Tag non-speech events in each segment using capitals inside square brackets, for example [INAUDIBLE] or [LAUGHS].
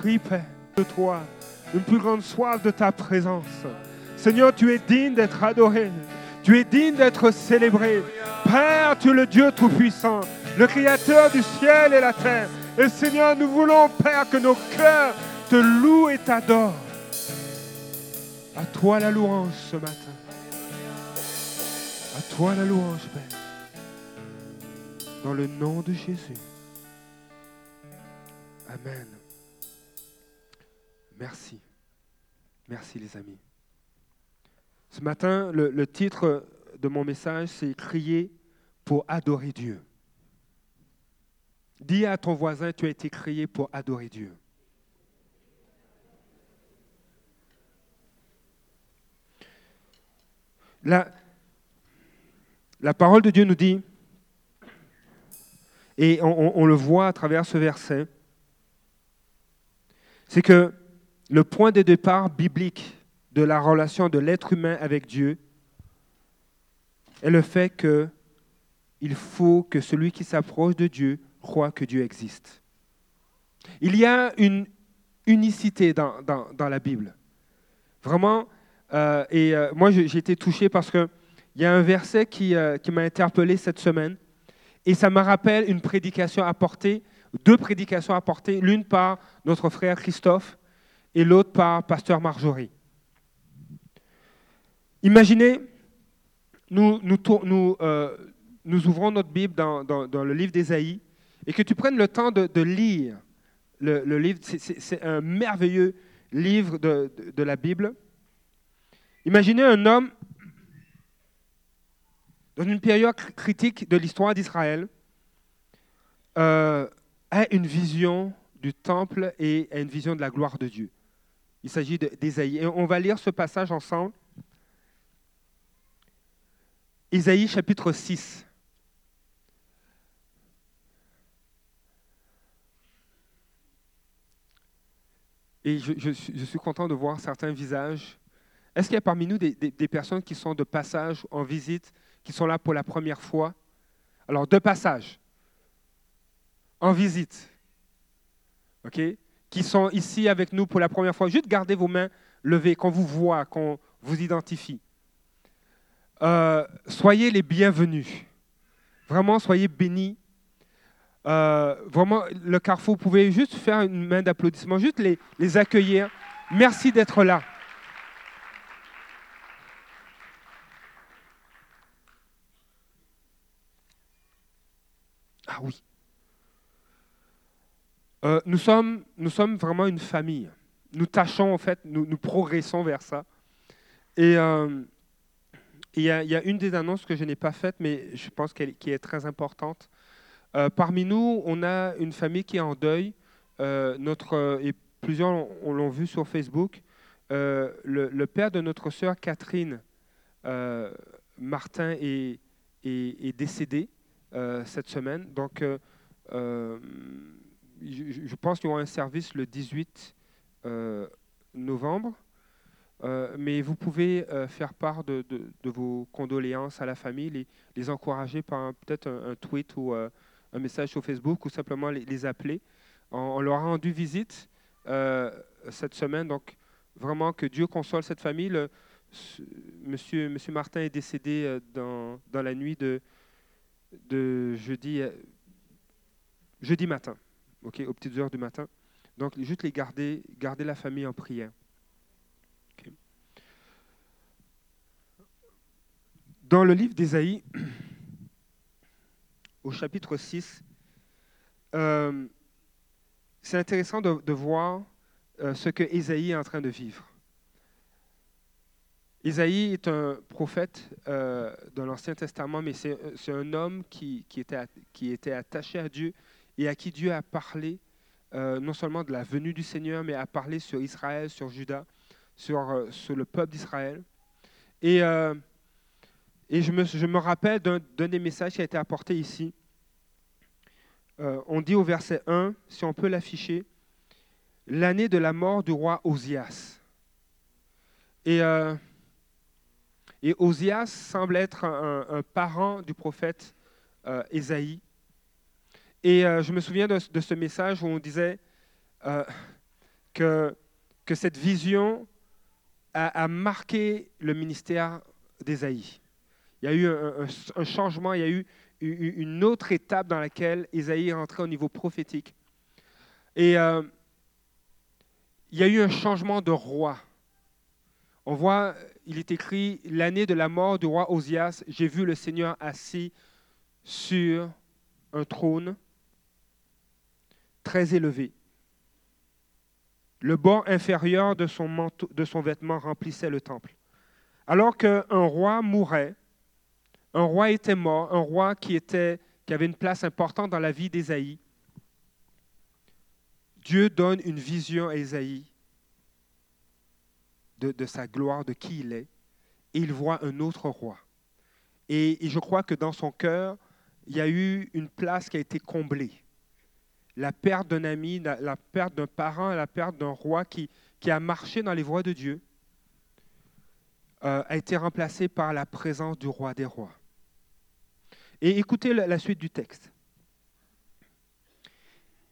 prie, Père, de toi, une plus grande soif de ta présence. Seigneur, tu es digne d'être adoré. Tu es digne d'être célébré. Père, tu es le Dieu Tout-Puissant, le Créateur du ciel et la terre. Et Seigneur, nous voulons, Père, que nos cœurs te louent et t'adorent. À toi la louange ce matin. À toi la louange, Père. Dans le nom de Jésus. Amen. Merci. Merci les amis. Ce matin, le, titre de mon message, c'est Crier pour adorer Dieu. Dis à ton voisin, tu as été créé pour adorer Dieu. La, la parole de Dieu nous dit, et on, on le voit à travers ce verset, c'est que le point de départ biblique de la relation de l'être humain avec Dieu est le fait qu'il faut que celui qui s'approche de Dieu croit que Dieu existe. Il y a une unicité dans la Bible. Vraiment, euh, et euh, moi j'ai été touché parce qu'il y a un verset qui, euh, qui m'a interpellé cette semaine et ça me rappelle une prédication apportée, deux prédications apportées, l'une par notre frère Christophe et l'autre par pasteur Marjorie. Imaginez, nous, nous, euh, ouvrons notre Bible dans, le livre d'Ésaïe et que tu prennes le temps de, lire le, livre. C'est un merveilleux livre de, la Bible. Imaginez un homme dans une période critique de l'histoire d'Israël euh, a une vision du temple et a une vision de la gloire de Dieu. Il s'agit d'Ésaïe. Et on va lire ce passage ensemble. Ésaïe chapitre 6. Et je, suis content de voir certains visages. Est-ce qu'il y a parmi nous des, personnes qui sont de passage en visite, qui sont là pour la première fois? Alors, de passage, en visite, OK? Qui sont ici avec nous pour la première fois. Juste gardez vos mains levées, qu'on vous voit, qu'on vous identifie. Euh, soyez les bienvenus. Vraiment, soyez bénis. Euh, vraiment, le carrefour, vous pouvez juste faire une main d'applaudissement, juste les, les accueillir. Merci d'être là. Ah oui. Euh, nous, sommes, nous sommes vraiment une famille. Nous tâchons, en fait, nous, progressons vers ça. Et euh, il y, a une des annonces que je n'ai pas faites, mais je pense qu'elle est très importante. Euh, parmi nous, on a une famille qui est en deuil. Notre, et plusieurs l'ont vu sur Facebook. Le, père de notre sœur Catherine Martin est décédé cette semaine. Donc, je, pense qu'il y aura un service le 18 novembre. Euh, mais vous pouvez euh, faire part de, vos condoléances à la famille, les, les encourager par peut-être un, tweet ou euh, un message sur Facebook ou simplement les, appeler. On, leur a rendu visite cette semaine, donc vraiment que Dieu console cette famille. Le, monsieur, Martin est décédé dans, dans la nuit de, de jeudi, jeudi matin, okay, aux petites heures du matin. Donc juste les garder, garder la famille en prière. Dans le livre d'Ésaïe, [CLEARS THROAT] au chapitre 6, euh, c'est intéressant de, voir euh, ce que Ésaïe est en train de vivre. Ésaïe est un prophète euh, dans l'Ancien Testament, mais c'est un homme qui était attaché à Dieu et à qui Dieu a parlé euh, non seulement de la venue du Seigneur, mais a parlé sur Israël, sur Juda, sur, euh, le peuple d'Israël. Et et je me, je me rappelle d'un des messages qui a été apporté ici. Euh, on dit au verset 1, si on peut l'afficher, l'année de la mort du roi Osias. Et, euh, et Osias semble être un, un, parent du prophète euh, Ésaïe. Et euh, je me souviens de, ce message où on disait, euh, que, que cette vision a, marqué le ministère d'Ésaïe. Il y a eu un, changement, il y a eu une autre étape dans laquelle Ésaïe est rentré au niveau prophétique. Et euh, il y a eu un changement de roi. On voit, il est écrit, l'année de la mort du roi Osias, j'ai vu le Seigneur assis sur un trône très élevé. Le bord inférieur de son, vêtement remplissait le temple. Alors qu'un roi mourait, un roi était mort, un roi qui avait une place importante dans la vie d'Ésaïe, Dieu donne une vision à Ésaïe de, sa gloire, de qui il est, et il voit un autre roi. et je crois que dans son cœur, il y a eu une place qui a été comblée la perte d'un ami, la, perte d'un parent, la perte d'un roi qui, qui, a marché dans les voies de Dieu, euh, a été remplacée par la présence du roi des rois. Et écoutez la, suite du texte.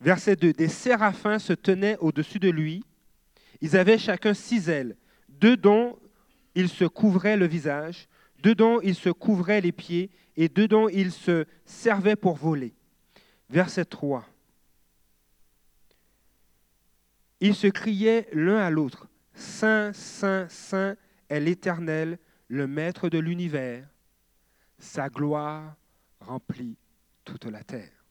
Verset 2. Des séraphins se tenaient au-dessus de lui. Ils avaient chacun six ailes, deux dont ils se couvraient le visage, deux dont ils se couvraient les pieds, et deux dont ils se servaient pour voler. Verset 3. Ils se criaient l'un à l'autre, Saint, Saint, Saint est l'Éternel, le Maître de l'univers. Sa gloire remplit toute la terre.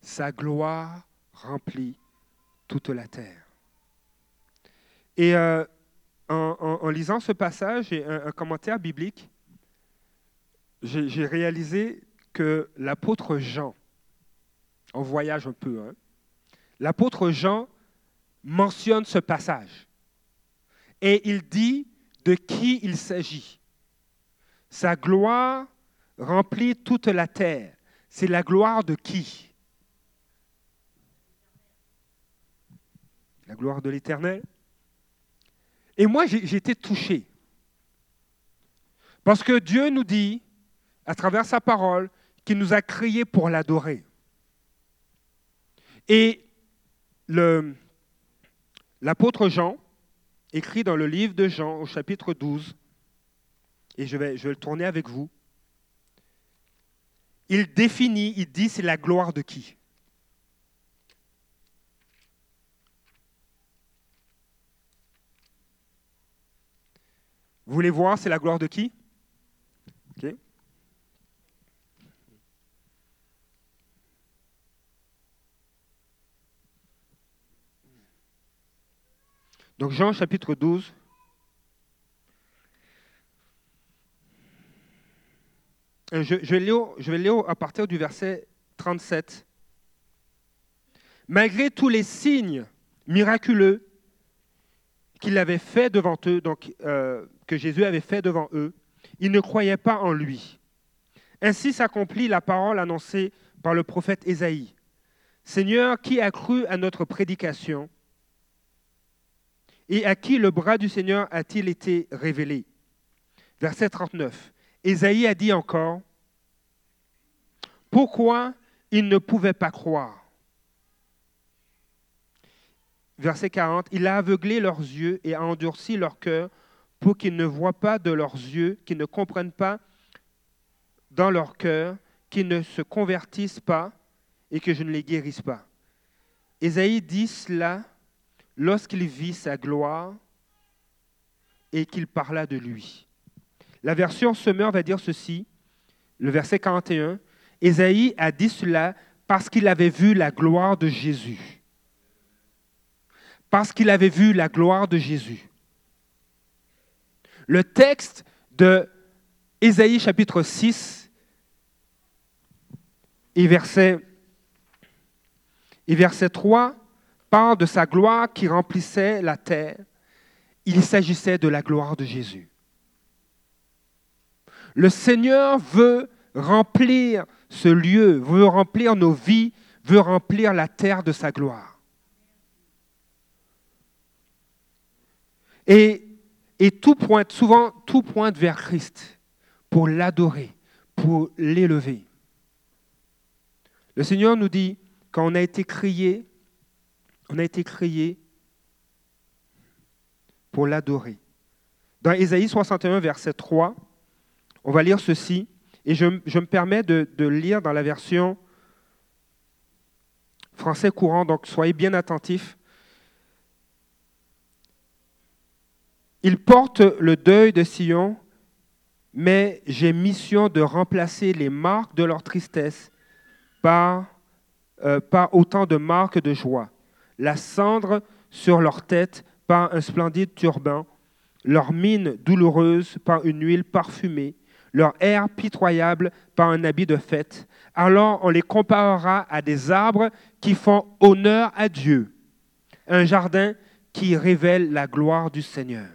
Sa gloire remplit toute la terre. Et euh, en, lisant ce passage et un, commentaire biblique, j'ai réalisé que l'apôtre Jean, en voyage un peu, hein, l'apôtre Jean mentionne ce passage. Et il dit de qui il s'agit. Sa gloire remplit toute la terre. C'est la gloire de qui? La gloire de l'Éternel. Et moi, j'ai été touché. Parce que Dieu nous dit, à travers sa parole, qu'il nous a créés pour l'adorer. Et l'apôtre Jean écrit dans le livre de Jean au chapitre 12, et je vais, je vais le tourner avec vous, il définit, il dit c'est la gloire de qui? Vous voulez voir, c'est la gloire de qui? Jean chapitre 12. Euh, je, vais lire, je vais lire à partir du verset 37. Malgré tous les signes miraculeux qu'il avait fait devant eux, donc euh, que Jésus avait fait devant eux, ils ne croyaient pas en lui. Ainsi s'accomplit la parole annoncée par le prophète Ésaïe. Seigneur, qui a cru à notre prédication et à qui le bras du Seigneur a-t-il été révélé? Verset 39. Ésaïe a dit encore, pourquoi ils ne pouvaient pas croire? Verset 40, il a aveuglé leurs yeux et a endurci leur cœur pour qu'ils ne voient pas de leurs yeux, qu'ils ne comprennent pas dans leur cœur, qu'ils ne se convertissent pas et que je ne les guérisse pas. Ésaïe dit cela lorsqu'il vit sa gloire et qu'il parla de lui. La version Semeur va dire ceci, le verset 41, Ésaïe a dit cela parce qu'il avait vu la gloire de Jésus. Parce qu'il avait vu la gloire de Jésus. Le texte de Ésaïe chapitre 6 et verset, et verset 3 parle de sa gloire qui remplissait la terre, il s'agissait de la gloire de Jésus. Le Seigneur veut remplir ce lieu, veut remplir nos vies, veut remplir la terre de sa gloire. Et, et tout pointe, souvent, tout pointe vers Christ pour l'adorer, pour l'élever. Le Seigneur nous dit, quand on a été crié On a été créé pour l'adorer. Dans Ésaïe 61, verset 3, on va lire ceci, et je, me permets de, lire dans la version français courant, donc soyez bien attentifs. Il porte le deuil de Sion, mais j'ai mission de remplacer les marques de leur tristesse par, euh, par autant de marques de joie. La cendre sur leur tête par un splendide turban, leur mine douloureuse par une huile parfumée, leur air pitoyable par un habit de fête. Alors on les comparera à des arbres qui font honneur à Dieu, un jardin qui révèle la gloire du Seigneur.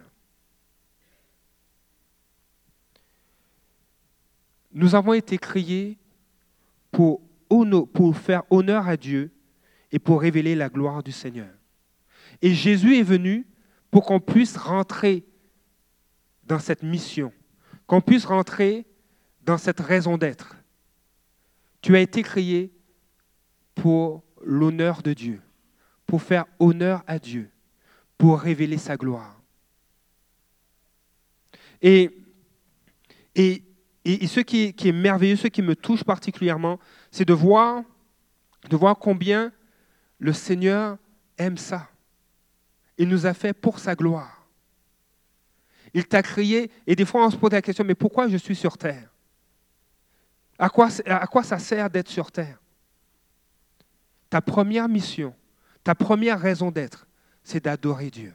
Nous avons été créés pour, pour faire honneur à Dieu et pour révéler la gloire du Seigneur. Et Jésus est venu pour qu'on puisse rentrer dans cette mission, qu'on puisse rentrer dans cette raison d'être. Tu as été créé pour l'honneur de Dieu, pour faire honneur à Dieu, pour révéler sa gloire. Et, et et, ce qui est, merveilleux, ce qui me touche particulièrement, c'est de voir, de voir combien le Seigneur aime ça. Il nous a fait pour sa gloire. Il t'a créé, et des fois on se pose la question, mais pourquoi je suis sur terre? À quoi, à quoi ça sert d'être sur terre? Ta première mission, ta première raison d'être, c'est d'adorer Dieu.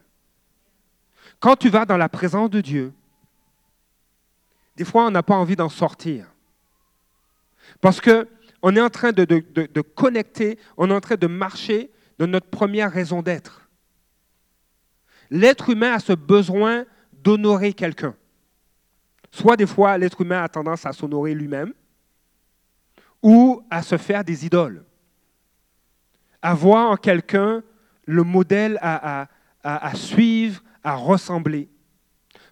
Quand tu vas dans la présence de Dieu, des fois, on n'a pas envie d'en sortir. Parce qu'on est en train de, connecter, on est en train de marcher de notre première raison d'être. L'être humain a ce besoin d'honorer quelqu'un. Soit des fois, l'être humain a tendance à s'honorer lui-même, ou à se faire des idoles. À voir en quelqu'un le modèle à, à suivre, à ressembler.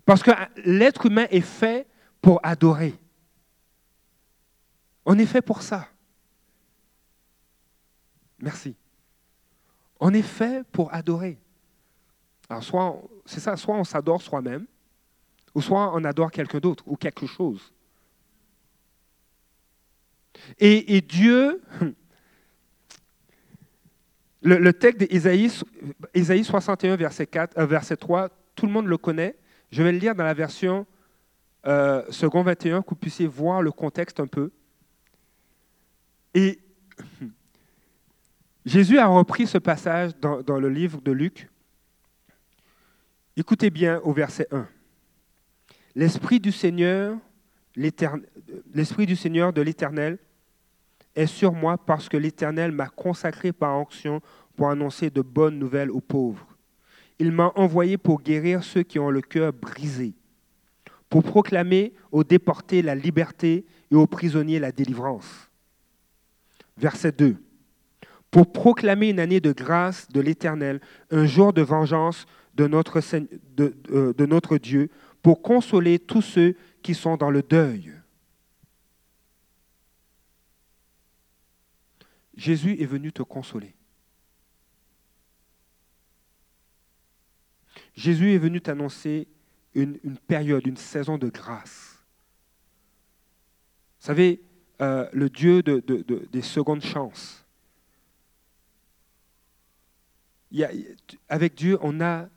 Parce que l'être humain est fait pour adorer. On est fait pour ça. Merci. On est fait pour adorer. Alors, soit, c'est ça, soit on s'adore soi-même, ou soit on adore quelqu'un d'autre ou quelque chose. Et, Dieu, le, texte d'Ésaïe 61, verset, 4, euh, 3, tout le monde le connaît. Je vais le lire dans la version euh, second 21, que vous puissiez voir le contexte un peu. Et Jésus a repris ce passage dans, le livre de Luc. Écoutez bien au verset 1. L'Esprit du Seigneur, l'Esprit du Seigneur de l'Éternel est sur moi parce que l'Éternel m'a consacré par onction pour annoncer de bonnes nouvelles aux pauvres. Il m'a envoyé pour guérir ceux qui ont le cœur brisé, pour proclamer aux déportés la liberté et aux prisonniers la délivrance. Verset 2. Pour proclamer une année de grâce de l'Éternel, un jour de vengeance de notre, de, euh, de notre Dieu, pour consoler tous ceux qui sont dans le deuil. Jésus est venu te consoler. Jésus est venu t'annoncer une, période, une saison de grâce. Vous savez, euh, le Dieu de, des secondes chances. Avec Dieu, on a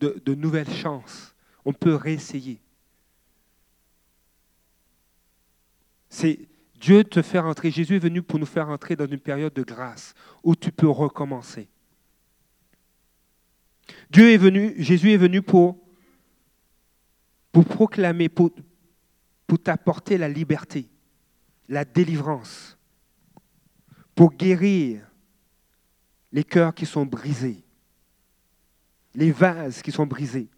de, nouvelles chances. On peut réessayer. C'est Dieu te faire entrer. Jésus est venu pour nous faire entrer dans une période de grâce où tu peux recommencer. Dieu est venu, Jésus est venu pour pour proclamer, pour, t'apporter la liberté, la délivrance, pour guérir les cœurs qui sont brisés, les vases qui sont brisés.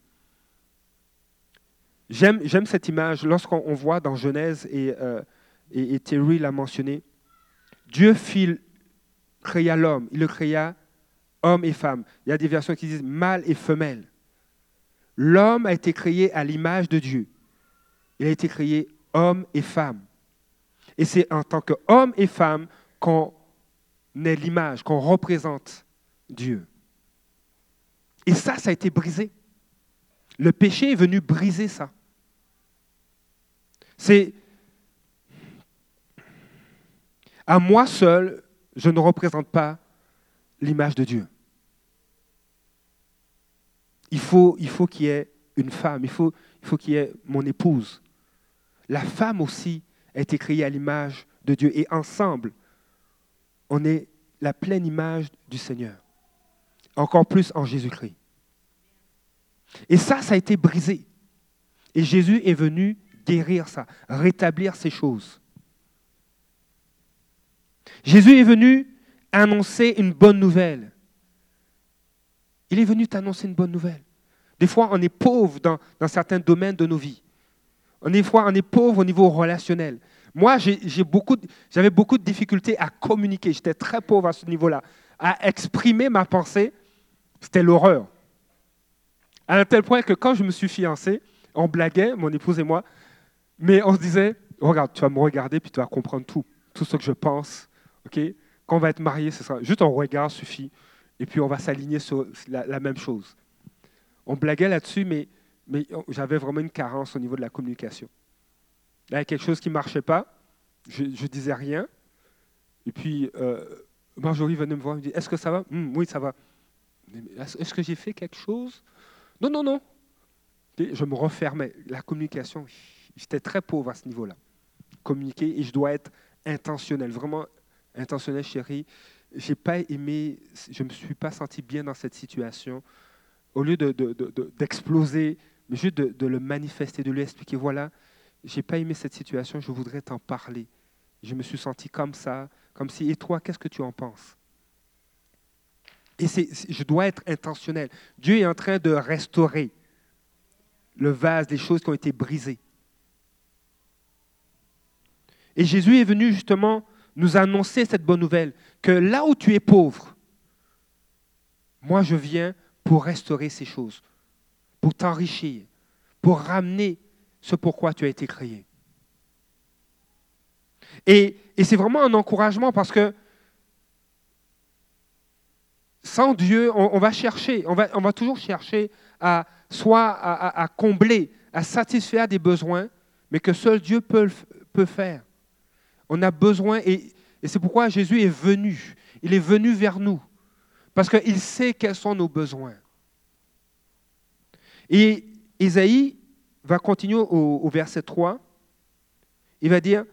J'aime cette image lorsqu'on voit dans Genèse, et, euh, l'a mentionné, Dieu créa l'homme, il le créa homme et femme. Il y a des versions qui disent mâle et femelle. L'homme a été créé à l'image de Dieu. Il a été créé homme et femme. Et c'est en tant qu'homme et femme qu'on est l'image, qu'on représente Dieu. Et ça, ça a été brisé. Le péché est venu briser ça. C'est à moi seul, je ne représente pas l'image de Dieu. Il faut, il faut qu'il y ait une femme, il faut, il faut qu'il y ait mon épouse. La femme aussi a été créée à l'image de Dieu et ensemble, on est la pleine image du Seigneur. Encore plus en Jésus-Christ. Et ça, ça a été brisé. Et Jésus est venu guérir ça, rétablir ces choses. Jésus est venu annoncer une bonne nouvelle. Il est venu t'annoncer une bonne nouvelle. Des fois, on est pauvre dans, certains domaines de nos vies. Des fois, on est pauvre au niveau relationnel. Moi, j'avais beaucoup, beaucoup de difficultés à communiquer. J'étais très pauvre à ce niveau-là. À exprimer ma pensée, c'était l'horreur. À un tel point que quand je me suis fiancé, on blaguait, mon épouse et moi, mais on se disait, regarde, tu vas me regarder, puis tu vas comprendre tout, tout ce que je pense. Quand on va être marié, ce sera juste un regard suffit, et puis on va s'aligner sur la, même chose. On blaguait là-dessus, mais j'avais vraiment une carence au niveau de la communication. Il y a quelque chose qui ne marchait pas, je ne disais rien, et puis euh, Marjorie venait me voir et me dit, est-ce que ça va? Hum, Oui, ça va. Est-ce que j'ai fait quelque chose? Non, non, non. je me refermais. La communication, J'étais très pauvre à ce niveau-là. Communiquer, et je dois être intentionnel, vraiment intentionnel, chérie. J'ai pas aimé, je ne me suis pas senti bien dans cette situation. Au lieu d'exploser, de, mais juste de, le manifester, de lui expliquer, voilà, j'ai pas aimé cette situation, je voudrais t'en parler. Je me suis senti comme ça, comme si, et toi, qu'est-ce que tu en penses? Et je dois être intentionnel. Dieu est en train de restaurer le vase, les choses qui ont été brisées. Et Jésus est venu justement nous annoncer cette bonne nouvelle, que là où tu es pauvre, moi je viens pour restaurer ces choses, pour t'enrichir, pour ramener ce pourquoi tu as été créé. Et, c'est vraiment un encouragement parce que sans Dieu, on, va chercher, on va, on va, toujours chercher à soit à, combler, à satisfaire des besoins, mais que seul Dieu peut, peut faire. On a besoin, et, c'est pourquoi Jésus est venu. Il est venu vers nous, parce qu'il sait quels sont nos besoins. Et Isaïe va continuer au, verset 3. Il va dire,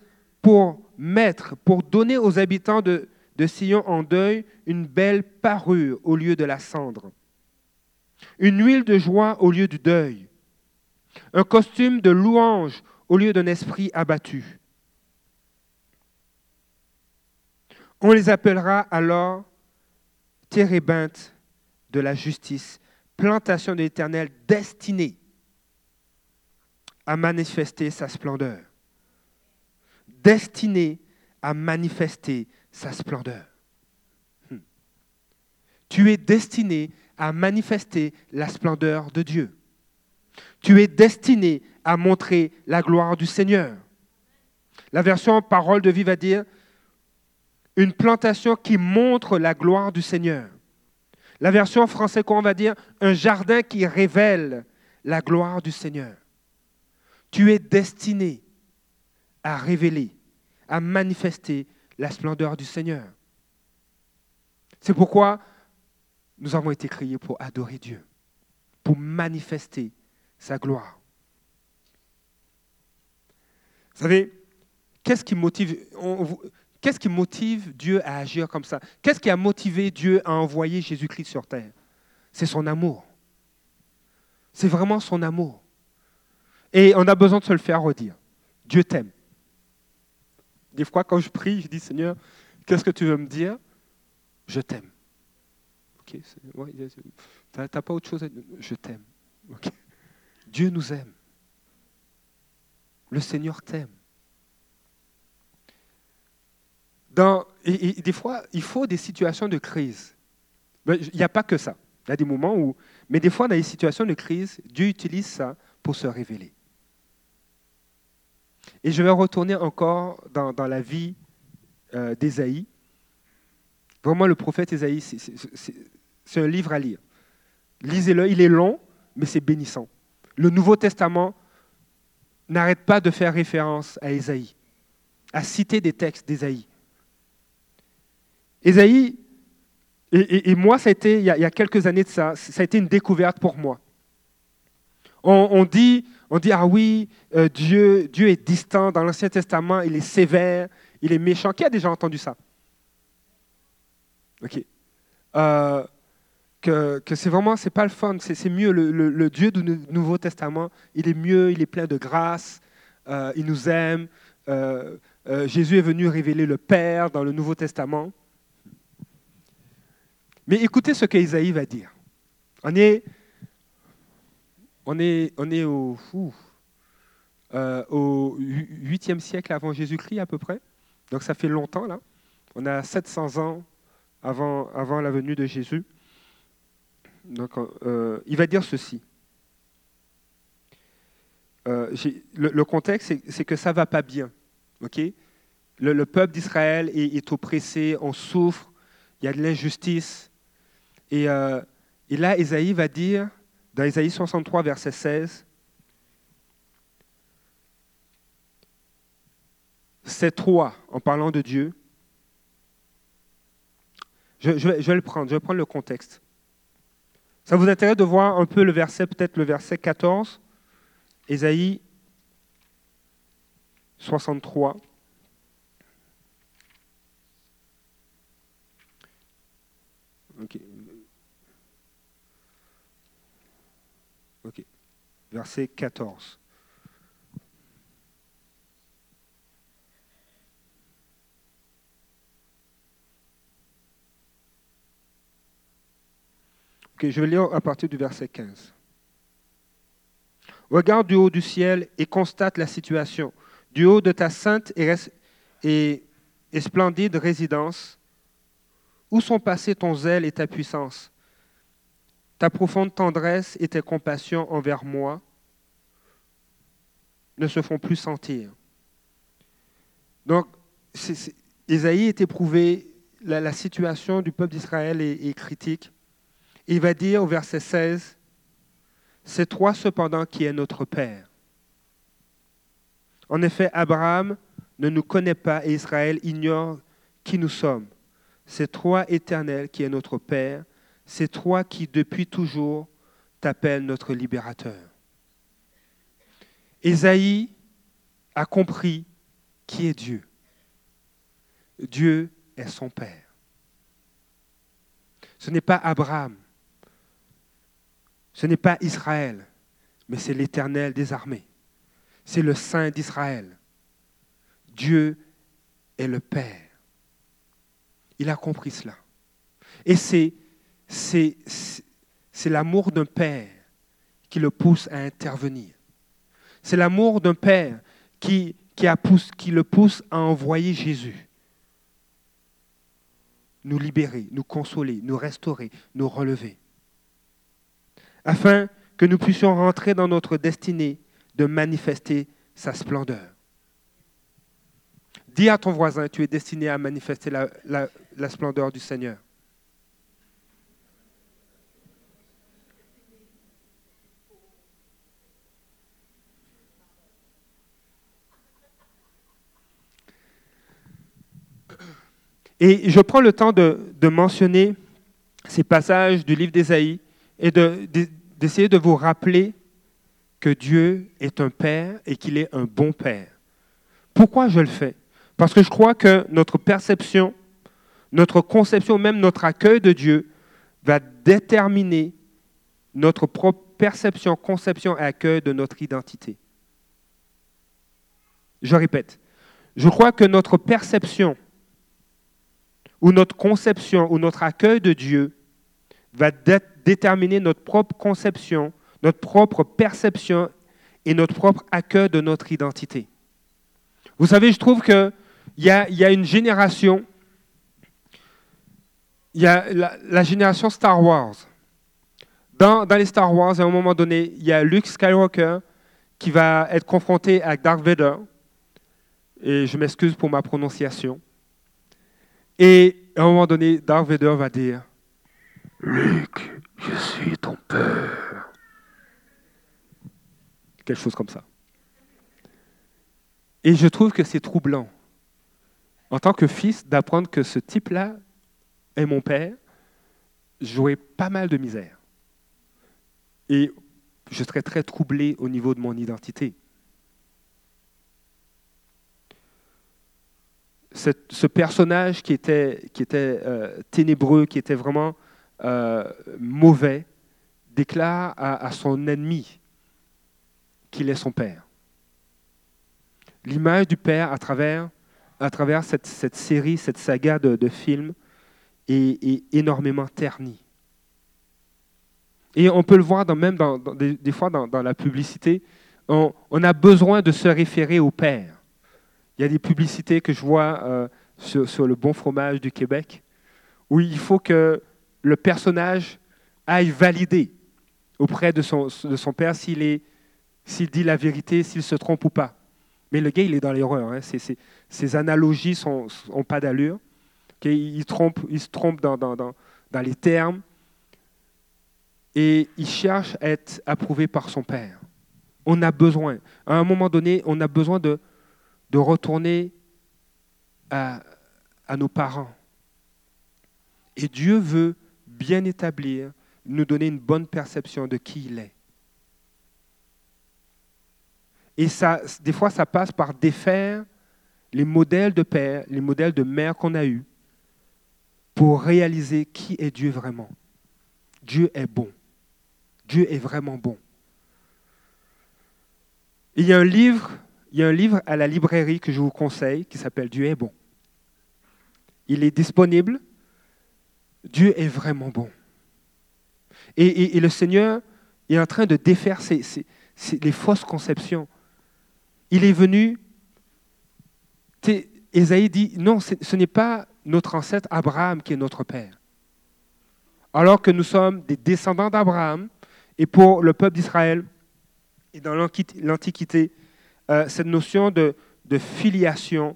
pour mettre, pour donner aux habitants de, de Sion en deuil une belle parure au lieu de la cendre, une huile de joie au lieu du deuil, un costume de louange au lieu d'un esprit abattu, On les appellera alors térébintes de la justice, plantation de l'Éternel destinée à manifester sa splendeur. Destinée à manifester sa splendeur. Hmm. Tu es destiné à manifester la splendeur de Dieu. Tu es destiné à montrer la gloire du Seigneur. La version parole de vie va dire une plantation qui montre la gloire du Seigneur. La version française, on va dire Un jardin qui révèle la gloire du Seigneur. Tu es destiné à révéler, à manifester la splendeur du Seigneur. C'est pourquoi nous avons été créés pour adorer Dieu, pour manifester sa gloire. Vous savez, qu'est-ce qui motive Dieu à agir comme ça? Qu'est-ce qui a motivé Dieu à envoyer Jésus-Christ sur terre? C'est son amour. C'est vraiment son amour. Et on a besoin de se le faire redire. Dieu t'aime. Des fois, quand je prie, je dis Seigneur, qu'est-ce que tu veux me dire? Je t'aime. Ok, t'as pas autre chose à dire? Je t'aime. Dieu nous aime. Le Seigneur t'aime et, des fois, il faut des situations de crise. Il n'y a pas que ça. Il y a des moments où... Mais des fois, dans les situations de crise, Dieu utilise ça pour se révéler. Et je vais retourner encore dans, la vie euh, d'Ésaïe. Vraiment, le prophète Ésaïe, c'est un livre à lire. Lisez-le, il est long, mais c'est bénissant. Le Nouveau Testament n'arrête pas de faire référence à Ésaïe, à citer des textes d'Ésaïe. Ésaïe, et, moi, ça a été, il y, a, quelques années de ça, ça a été une découverte pour moi. On, dit, on dit, ah oui, euh, Dieu, est distant. Dans l'Ancien Testament, il est sévère, il est méchant. Qui a déjà entendu ça? Ok. Euh, que, c'est vraiment, c'est pas le fun, c'est mieux. Le, Dieu du Nouveau Testament, il est mieux, il est plein de grâce, euh, il nous aime. Jésus est venu révéler le Père dans le Nouveau Testament. Mais écoutez ce qu'Isaïe va dire. On est, on est, au, au 8e siècle avant Jésus-Christ à peu près. Donc ça fait longtemps là. On a 700 ans avant, la venue de Jésus. Donc, euh, il va dire ceci. Euh, le, contexte, c'est que ça ne va pas bien. le, peuple d'Israël est, oppressé, on souffre, il y a de l'injustice. Et, euh, et là, Isaïe va dire, dans Isaïe 63, verset 16, c'est toi, en parlant de Dieu. Je, je, vais le prendre, je vais prendre le contexte. Ça vous intéresse de voir un peu le verset, peut-être le verset 14, Ésaïe 63. Ok. Ok. Verset 14. je vais lire à partir du verset 15. Regarde du haut du ciel et constate la situation. Du haut de ta sainte et, splendide résidence, où sont passés ton zèle et ta puissance, ta profonde tendresse et tes compassions envers moi ne se font plus sentir. Donc, Isaïe est éprouvé, la, situation du peuple d'Israël est critique. Il va dire au verset 16, C'est toi cependant qui es notre Père. En effet, Abraham ne nous connaît pas et Israël ignore qui nous sommes. C'est toi, Éternel, qui es notre Père. C'est toi qui, depuis toujours, t'appelles notre libérateur. Ésaïe a compris qui est Dieu. Dieu est son Père. Ce n'est pas Abraham, ce n'est pas Israël, mais c'est l'Éternel des armées. C'est le Saint d'Israël. Dieu est le Père. Il a compris cela. Et c'est, c'est, l'amour d'un Père qui le pousse à intervenir. C'est l'amour d'un Père qui le pousse à envoyer Jésus. Nous libérer, nous consoler, nous restaurer, nous relever afin que nous puissions rentrer dans notre destinée de manifester sa splendeur. Dis à ton voisin, tu es destiné à manifester la, splendeur du Seigneur. Et je prends le temps de, de mentionner ces passages du livre d'Ésaïe et d'essayer de, vous rappeler que Dieu est un Père et qu'il est un bon Père. Pourquoi je le fais? Parce que je crois que notre perception, notre conception, même notre accueil de Dieu va déterminer notre propre perception, conception et accueil de notre identité. Je répète, je crois que notre perception ou notre conception ou notre accueil de Dieu va déterminer notre propre conception, notre propre perception et notre propre accueil de notre identité. Vous savez, je trouve qu'il y a, y a une génération, il y a la, génération Star Wars. Dans, dans, les Star Wars, à un moment donné, il y a Luke Skywalker qui va être confronté avec Darth Vader. Et je m'excuse pour ma prononciation. Et à un moment donné, Darth Vader va dire Luke, je suis ton père. Quelque chose comme ça. Et je trouve que c'est troublant, en tant que fils, d'apprendre que ce type-là est mon père, j'aurais pas mal de misère. Et je serais très troublé au niveau de mon identité. Ce personnage qui était, euh, ténébreux, qui était vraiment euh, mauvais, déclare à, son ennemi qu'il est son père. L'image du père à travers, cette, série, cette saga de, films est, énormément ternie. Et on peut le voir même des, fois dans, la publicité, on, a besoin de se référer au père. Il y a des publicités que je vois euh, sur, le bon fromage du Québec, où il faut que le personnage aille valider auprès de son, de son père s'il s'il dit la vérité, s'il se trompe ou pas. Mais le gars, il est dans l'erreur. Hein. Ses analogies n'ont ont pas d'allure. Il, trompe, il se trompe dans, dans, dans, les termes. Et il cherche à être approuvé par son père. On a besoin, à un moment donné, on a besoin de, de retourner à, nos parents. Et Dieu veut bien établir, nous donner une bonne perception de qui il est. Et ça, des fois, ça passe par défaire les modèles de père, les modèles de mère qu'on a eus, pour réaliser qui est Dieu vraiment. Dieu est bon. Dieu est vraiment bon. il y a un livre il y a un livre à la librairie que je vous conseille qui s'appelle Dieu est bon. Il est disponible. Dieu est vraiment bon. Et, le Seigneur est en train de défaire les fausses conceptions. Il est venu, Ésaïe dit, non, ce n'est pas notre ancêtre Abraham qui est notre Père. Alors que nous sommes des descendants d'Abraham, et pour le peuple d'Israël, et dans l'Antiquité, euh, cette notion de, filiation,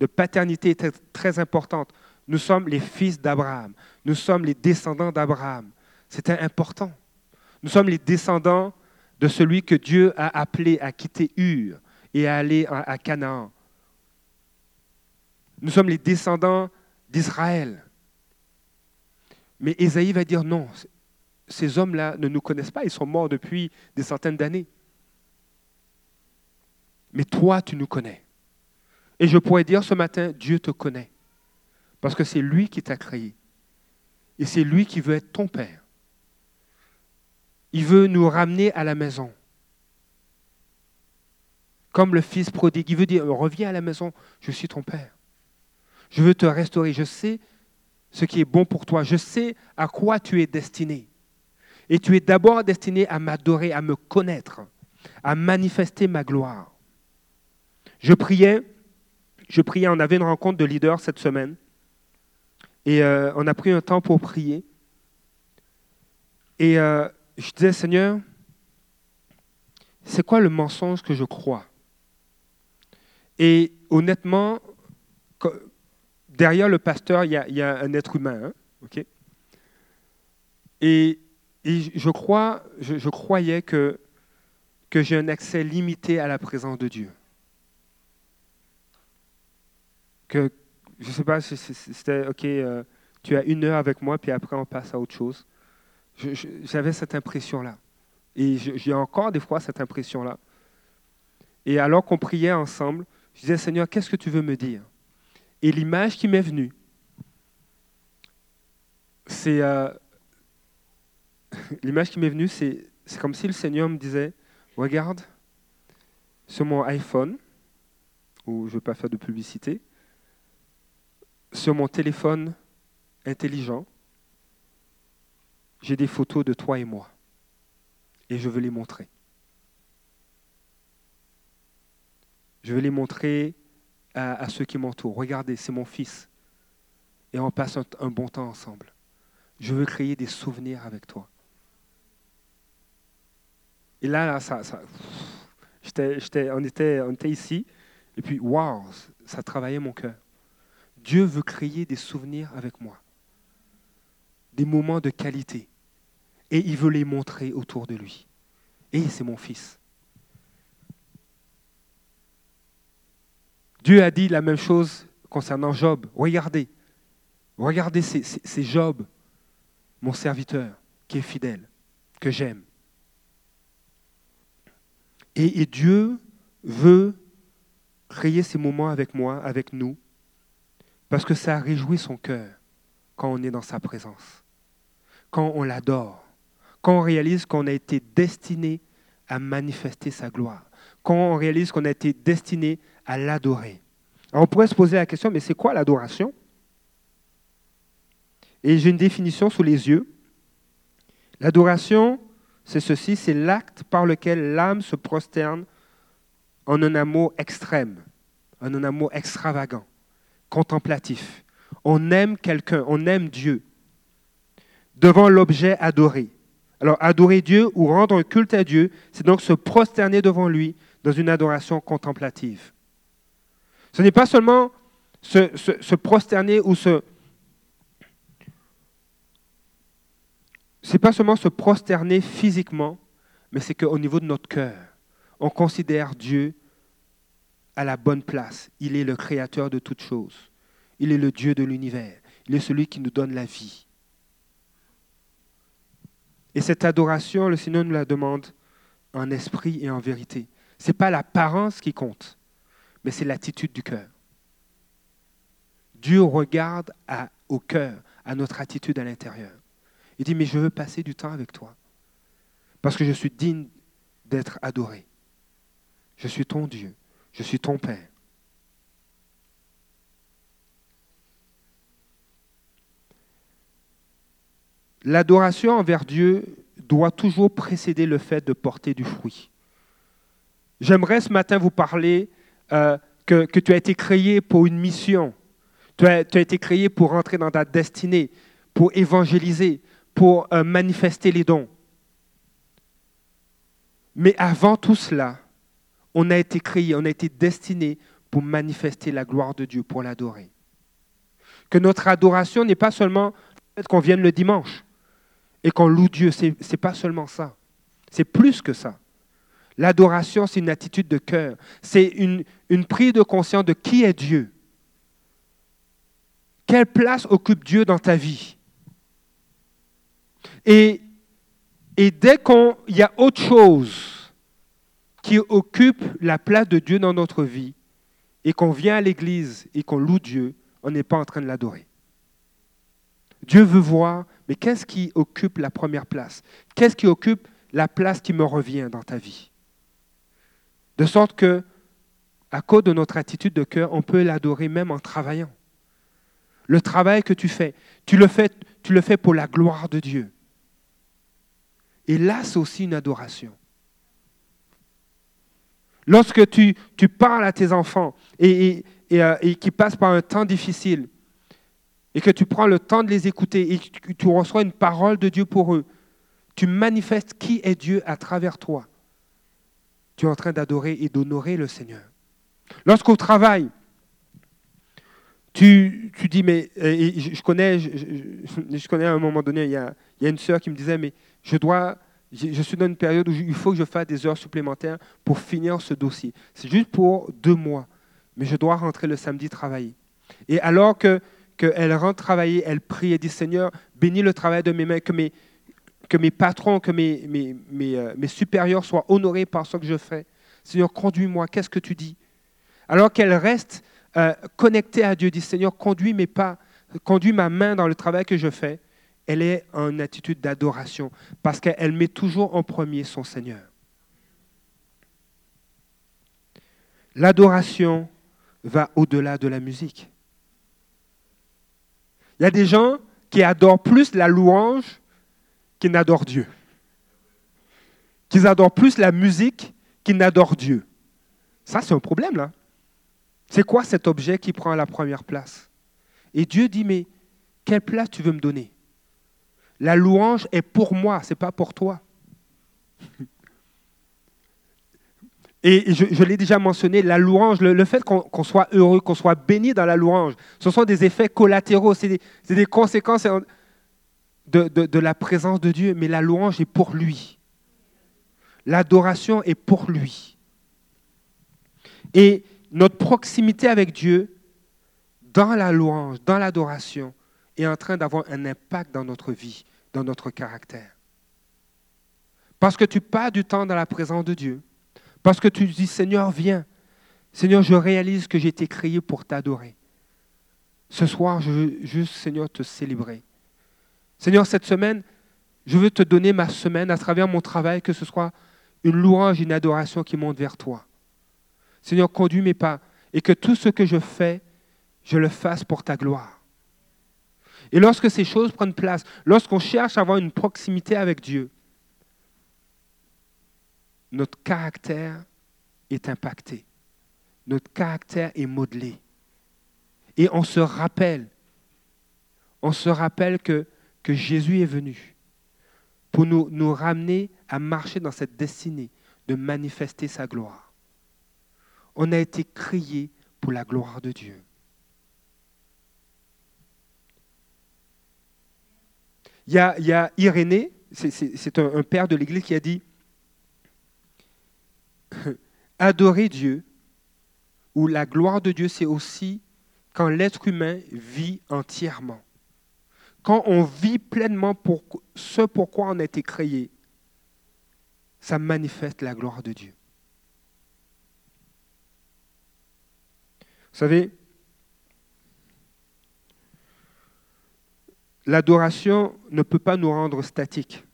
de paternité est très importante. Nous sommes les fils d'Abraham. Nous sommes les descendants d'Abraham. C'était important. Nous sommes les descendants de celui que Dieu a appelé à quitter Ur et à aller à Canaan. Nous sommes les descendants d'Israël. Mais Ésaïe va dire non, ces hommes-là ne nous connaissent pas, ils sont morts depuis des centaines d'années mais toi, tu nous connais. Et je pourrais dire ce matin, Dieu te connaît, parce que c'est lui qui t'a créé. Et c'est lui qui veut être ton Père. Il veut nous ramener à la maison. Comme le fils prodigue, il veut dire, reviens à la maison, je suis ton Père. Je veux te restaurer, je sais ce qui est bon pour toi, je sais à quoi tu es destiné. Et tu es d'abord destiné à m'adorer, à me connaître, à manifester ma gloire. Je priais, je priais, on avait une rencontre de leaders cette semaine, et euh, on a pris un temps pour prier. Et euh, je disais, Seigneur, c'est quoi le mensonge que je crois? Et honnêtement, derrière le pasteur, il y a, un être humain. Hein, et, je, crois, je, croyais que j'ai un accès limité à la présence de Dieu. Que, je sais pas c'était, OK, euh, tu as une heure avec moi, puis après on passe à autre chose. J'avais cette impression-là. Et j'ai encore des fois cette impression-là. Et alors qu'on priait ensemble, je disais, Seigneur, qu'est-ce que tu veux me dire? Et l'image qui m'est venue, c'est... Euh, [LAUGHS] l'image qui m'est venue, c'est comme si le Seigneur me disait, regarde, sur mon iPhone, où je ne veux pas faire de publicité, sur mon téléphone intelligent, j'ai des photos de toi et moi. Et je veux les montrer. Je veux les montrer à, ceux qui m'entourent. Regardez, c'est mon fils. Et on passe un, bon temps ensemble. Je veux créer des souvenirs avec toi. Et là, ça, ça on était ici, et puis, waouh, ça travaillait mon cœur. Dieu veut créer des souvenirs avec moi, des moments de qualité, et il veut les montrer autour de lui. Et c'est mon fils. Dieu a dit la même chose concernant Job. Regardez, regardez, c'est Job, mon serviteur, qui est fidèle, que j'aime. Et, et Dieu veut créer ces moments avec moi, avec nous, parce que ça réjouit son cœur quand on est dans sa présence, quand on l'adore, quand on réalise qu'on a été destiné à manifester sa gloire, quand on réalise qu'on a été destiné à l'adorer. on pourrait se poser la question, mais c'est quoi l'adoration? Et j'ai une définition sous les yeux. L'adoration, c'est ceci, c'est l'acte par lequel l'âme se prosterne en un amour extrême, en un amour extravagant, contemplatif. On aime quelqu'un, on aime Dieu devant l'objet adoré. Alors adorer Dieu ou rendre un culte à Dieu, c'est donc se prosterner devant lui dans une adoration contemplative. Ce n'est pas seulement se, prosterner ou se, c'est pas seulement se prosterner physiquement, mais c'est qu'au niveau de notre cœur, on considère Dieu à la bonne place. Il est le créateur de toutes choses. Il est le Dieu de l'univers. Il est celui qui nous donne la vie. Et cette adoration, le Seigneur nous la demande en esprit et en vérité. Ce n'est pas l'apparence qui compte, mais c'est l'attitude du cœur. Dieu regarde au cœur, à notre attitude à l'intérieur. Il dit, mais je veux passer du temps avec toi. Parce que je suis digne d'être adoré. Je suis ton Dieu. Je suis ton Père. L'adoration envers Dieu doit toujours précéder le fait de porter du fruit. J'aimerais ce matin vous parler euh, que, tu as été créé pour une mission. Tu as, été créé pour rentrer dans ta destinée, pour évangéliser, pour euh, manifester les dons. Mais avant tout cela, on a été créé, on a été destiné pour manifester la gloire de Dieu, pour l'adorer. Que notre adoration n'est pas seulement qu'on vienne le dimanche et qu'on loue Dieu, ce n'est pas seulement ça. C'est plus que ça. L'adoration, c'est une attitude de cœur. C'est une, une prise de conscience de qui est Dieu. Quelle place occupe Dieu dans ta vie? Et, dès qu'il y a autre chose qui occupe la place de Dieu dans notre vie, et qu'on vient à l'église et qu'on loue Dieu, on n'est pas en train de l'adorer. Dieu veut voir, mais qu'est-ce qui occupe la première place? Qu'est-ce qui occupe la place qui me revient dans ta vie? De sorte que, à cause de notre attitude de cœur, on peut l'adorer même en travaillant. Le travail que tu fais, tu le fais, tu le fais pour la gloire de Dieu. Et là, c'est aussi une adoration. Lorsque tu, parles à tes enfants et, euh, et, qui passent par un temps difficile, et que tu prends le temps de les écouter et que tu reçois une parole de Dieu pour eux, tu manifestes qui est Dieu à travers toi. Tu es en train d'adorer et d'honorer le Seigneur. Lorsqu'au travail, tu, dis, mais je, connais, je, connais à un moment donné, il y a une sœur qui me disait, mais je dois, je suis dans une période où il faut que je fasse des heures supplémentaires pour finir ce dossier. C'est juste pour deux mois, mais je dois rentrer le samedi travailler. Et alors que qu'elle rentre travailler, elle prie et dit Seigneur, bénis le travail de mes mains, que mes, patrons, que euh, mes supérieurs soient honorés par ce que je fais. Seigneur, conduis-moi, qu'est-ce que tu dis? Alors qu'elle reste euh, connectée à Dieu, dit Seigneur, conduis mes pas, conduis ma main dans le travail que je fais elle est en attitude d'adoration parce qu'elle met toujours en premier son Seigneur. L'adoration va au-delà de la musique. Il y a des gens qui adorent plus la louange qu'ils n'adorent Dieu. Qu'ils adorent plus la musique qu'ils n'adorent Dieu. Ça, c'est un problème, là. C'est quoi cet objet qui prend la première place? Et Dieu dit, mais quelle place tu veux me donner? La louange est pour moi, ce n'est pas pour toi. [LAUGHS] Et je, l'ai déjà mentionné, la louange, le, fait qu'on soit heureux, qu'on soit béni dans la louange, ce sont des effets collatéraux, c'est des, conséquences de, de, la présence de Dieu, mais la louange est pour lui. L'adoration est pour lui. Et notre proximité avec Dieu dans la louange, dans l'adoration, est en train d'avoir un impact dans notre vie, dans notre caractère. Parce que tu passes du temps dans la présence de Dieu. Parce que tu dis, Seigneur, viens. Seigneur, je réalise que j'ai été créé pour t'adorer. Ce soir, je veux juste, Seigneur, te célébrer. Seigneur, cette semaine, je veux te donner ma semaine à travers mon travail, que ce soit une louange, une adoration qui monte vers toi. Seigneur, conduis mes pas et que tout ce que je fais, je le fasse pour ta gloire. Et lorsque ces choses prennent place, lorsqu'on cherche à avoir une proximité avec Dieu, notre caractère est impacté. Notre caractère est modelé. Et on se rappelle, on se rappelle que, Jésus est venu pour nous, nous ramener à marcher dans cette destinée de manifester sa gloire. On a été crié pour la gloire de Dieu. Il y a, Irénée, c'est un, un père de l'Église qui a dit, adorer Dieu, ou la gloire de Dieu, c'est aussi quand l'être humain vit entièrement. Quand on vit pleinement pour ce pourquoi on a été créé, ça manifeste la gloire de Dieu. Vous savez, l'adoration ne peut pas nous rendre statiques.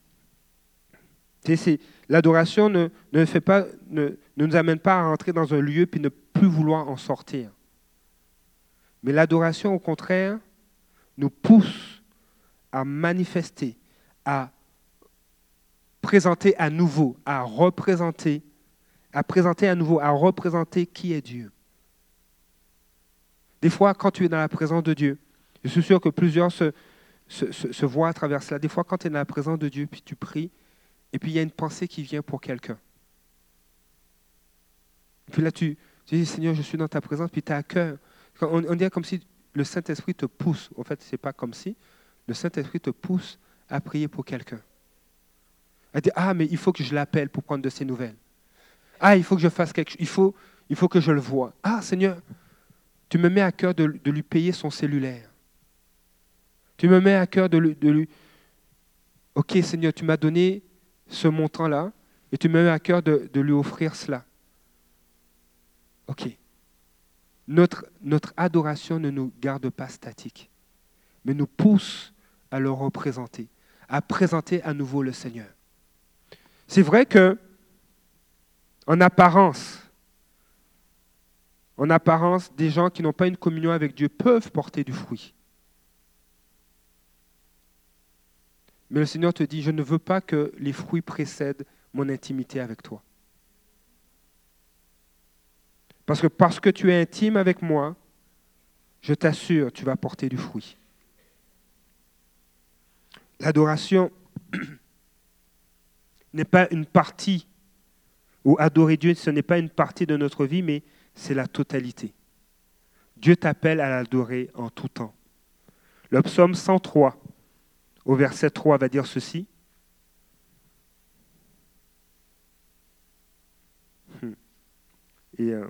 L'adoration ne, ne, fait ne nous amène pas à rentrer dans un lieu puis ne plus vouloir en sortir. Mais l'adoration, au contraire, nous pousse à manifester, à présenter à nouveau, à représenter, à présenter à nouveau, à représenter qui est Dieu. Des fois, quand tu es dans la présence de Dieu, je suis sûr que plusieurs se, se, se, voient à travers cela. Des fois, quand tu es dans la présence de Dieu, puis tu pries, et puis il y a une pensée qui vient pour quelqu'un. Puis là, tu, dis, Seigneur, je suis dans ta présence, puis tu as à cœur. On, dirait comme si le Saint-Esprit te pousse. En fait, ce n'est pas comme si. Le Saint-Esprit te pousse à prier pour quelqu'un. À dire, ah, mais il faut que je l'appelle pour prendre de ses nouvelles. Ah, il faut que je fasse quelque chose. Il faut, que je le voie. Ah, Seigneur, tu me mets à cœur de lui payer son cellulaire. Tu me mets à cœur de lui. Ok, Seigneur, tu m'as donné ce montant-là et tu me mets à cœur de, lui offrir cela. Ok. Notre, notre adoration ne nous garde pas statiques, mais nous pousse à le représenter, à présenter à nouveau le Seigneur. C'est vrai que, en apparence, en apparence, des gens qui n'ont pas une communion avec Dieu peuvent porter du fruit. Mais le Seigneur te dit, je ne veux pas que les fruits précèdent mon intimité avec toi. Parce que parce que tu es intime avec moi, je t'assure, tu vas porter du fruit. L'adoration [CLEARS THROAT] n'est pas une partie, ou adorer Dieu, ce n'est pas une partie de notre vie, mais c'est la totalité. Dieu t'appelle à l'adorer en tout temps. Le psaume 103, au verset 3, va dire ceci. Hmm. Et euh.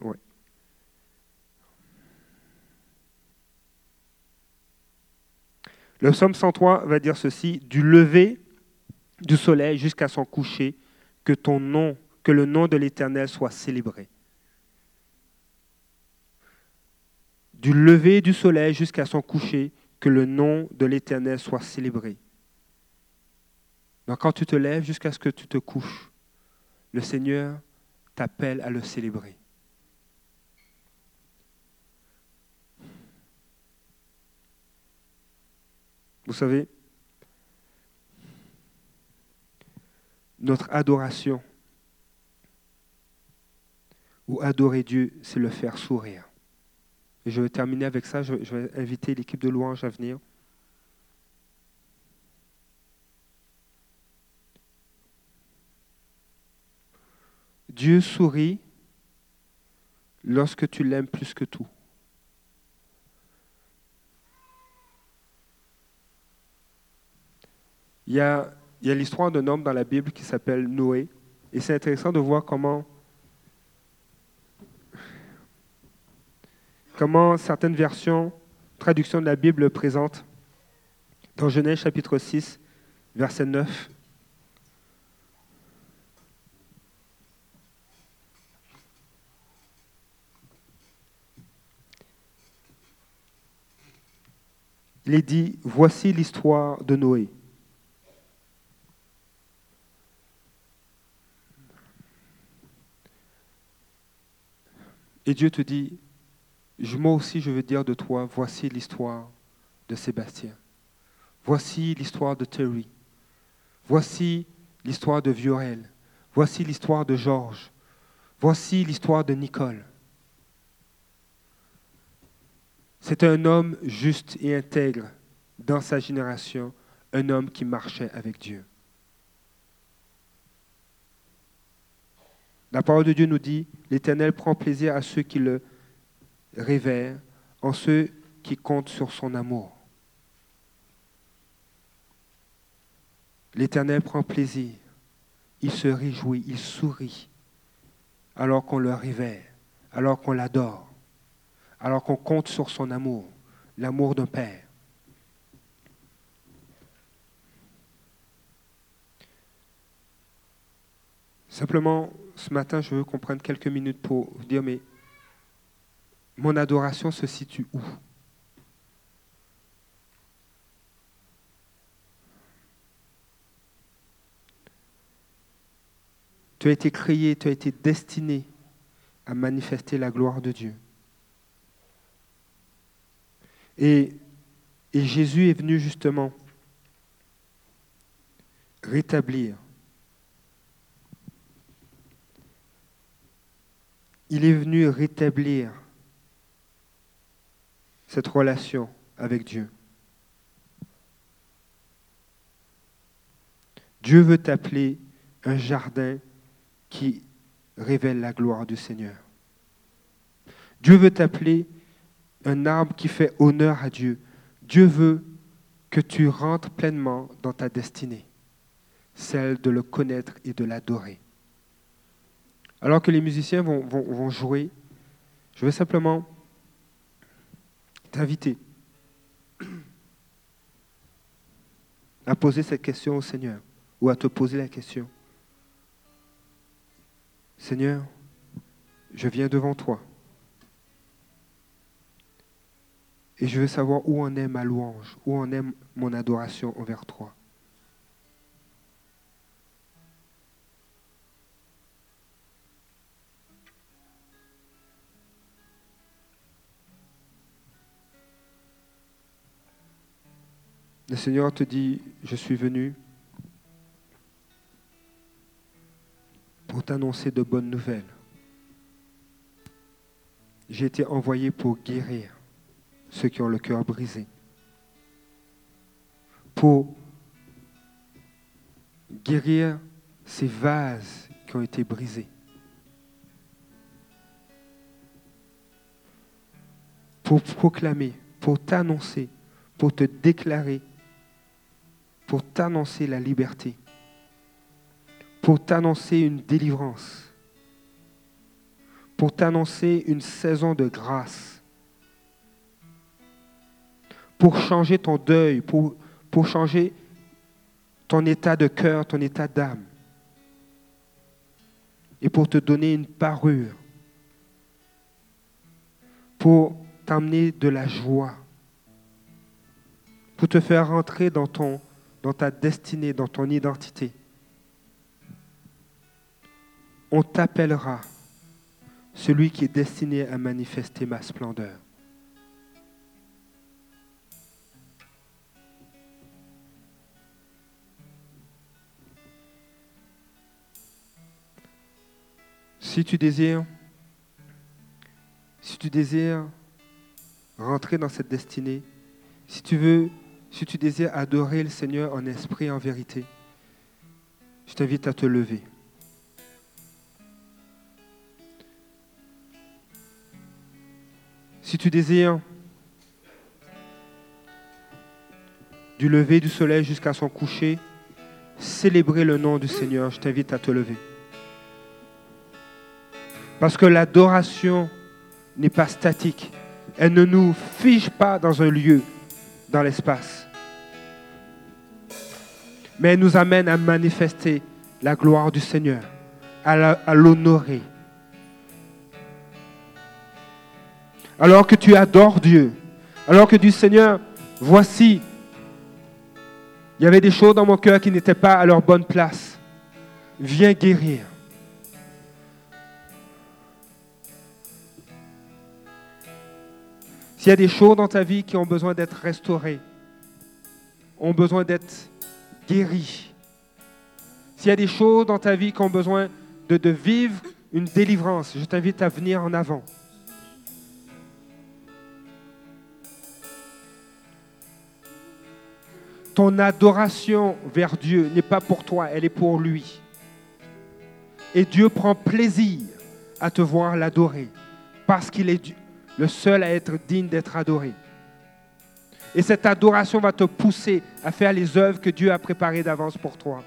Le psaume 103 va dire ceci, du lever du soleil jusqu'à son coucher, que ton nom, que le nom de l'Éternel soit célébré. Du lever du soleil jusqu'à son coucher, que le nom de l'Éternel soit célébré. Donc quand tu te lèves jusqu'à ce que tu te couches, le Seigneur t'appelle à le célébrer. Vous savez, notre adoration ou adorer Dieu, c'est le faire sourire. Et je vais terminer avec ça, je vais inviter l'équipe de louange à venir. Dieu sourit lorsque tu l'aimes plus que tout. Il y a, l'histoire d'un homme dans la Bible qui s'appelle Noé. Et c'est intéressant de voir comment comment certaines versions, traductions de la Bible le présentent. Dans Genèse chapitre 6, verset 9. Il est dit, voici l'histoire de Noé. Et Dieu te dit, moi aussi je veux dire de toi, voici l'histoire de Sébastien. Voici l'histoire de Terry. Voici l'histoire de Viorel. Voici l'histoire de Georges. Voici l'histoire de Nicole. C'est un homme juste et intègre dans sa génération, un homme qui marchait avec Dieu. La parole de Dieu nous dit, l'Éternel prend plaisir à ceux qui le révèrent, en ceux qui comptent sur son amour. L'Éternel prend plaisir, il se réjouit, il sourit, alors qu'on le révère, alors qu'on l'adore, alors qu'on compte sur son amour, l'amour d'un Père. Simplement, ce matin, je veux qu'on prenne quelques minutes pour vous dire, mais mon adoration se situe où? Tu as été créé, tu as été destiné à manifester la gloire de Dieu. Et, et Jésus est venu justement rétablir il est venu rétablir cette relation avec Dieu. Dieu veut t'appeler un jardin qui révèle la gloire du Seigneur. Dieu veut t'appeler un arbre qui fait honneur à Dieu. Dieu veut que tu rentres pleinement dans ta destinée, celle de le connaître et de l'adorer. Alors que les musiciens vont, jouer, je veux simplement t'inviter à poser cette question au Seigneur ou à te poser la question. Seigneur, je viens devant toi et je veux savoir où en est ma louange, où en est mon adoration envers toi. Le Seigneur te dit, je suis venu pour t'annoncer de bonnes nouvelles. J'ai été envoyé pour guérir ceux qui ont le cœur brisé, pour guérir ces vases qui ont été brisés, pour proclamer, pour t'annoncer, pour te déclarer pour t'annoncer la liberté, pour t'annoncer une délivrance, pour t'annoncer une saison de grâce, pour changer ton deuil, pour, changer ton état de cœur, ton état d'âme, et pour te donner une parure, pour t'amener de la joie, pour te faire rentrer dans ton dans ta destinée, dans ton identité. On t'appellera celui qui est destiné à manifester ma splendeur. Si tu désires, si tu désires rentrer dans cette destinée, si tu veux si tu désires adorer le Seigneur en esprit et en vérité, je t'invite à te lever. Si tu désires du lever du soleil jusqu'à son coucher, célébrer le nom du Seigneur, je t'invite à te lever. Parce que l'adoration n'est pas statique, Elle ne nous fige pas dans un lieu, dans l'espace. Mais elle nous amène à manifester la gloire du Seigneur, à l'honorer. Alors que tu adores Dieu, alors que du Seigneur, voici, il y avait des choses dans mon cœur qui n'étaient pas à leur bonne place. Viens guérir. S'il y a des choses dans ta vie qui ont besoin d'être restaurées, ont besoin d'être guéries, s'il y a des choses dans ta vie qui ont besoin de, vivre une délivrance, je t'invite à venir en avant. Ton adoration vers Dieu n'est pas pour toi, elle est pour lui. Et Dieu prend plaisir à te voir l'adorer parce qu'il est le seul à être digne d'être adoré. Et cette adoration va te pousser à faire les œuvres que Dieu a préparées d'avance pour toi.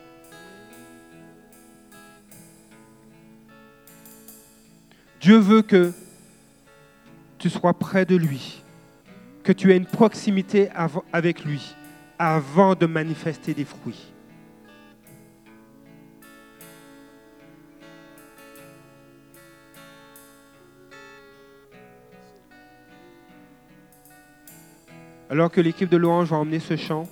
Dieu veut que tu sois près de lui, que tu aies une proximité avec lui avant de manifester des fruits. Alors que l'équipe de louange va emmener ce chant,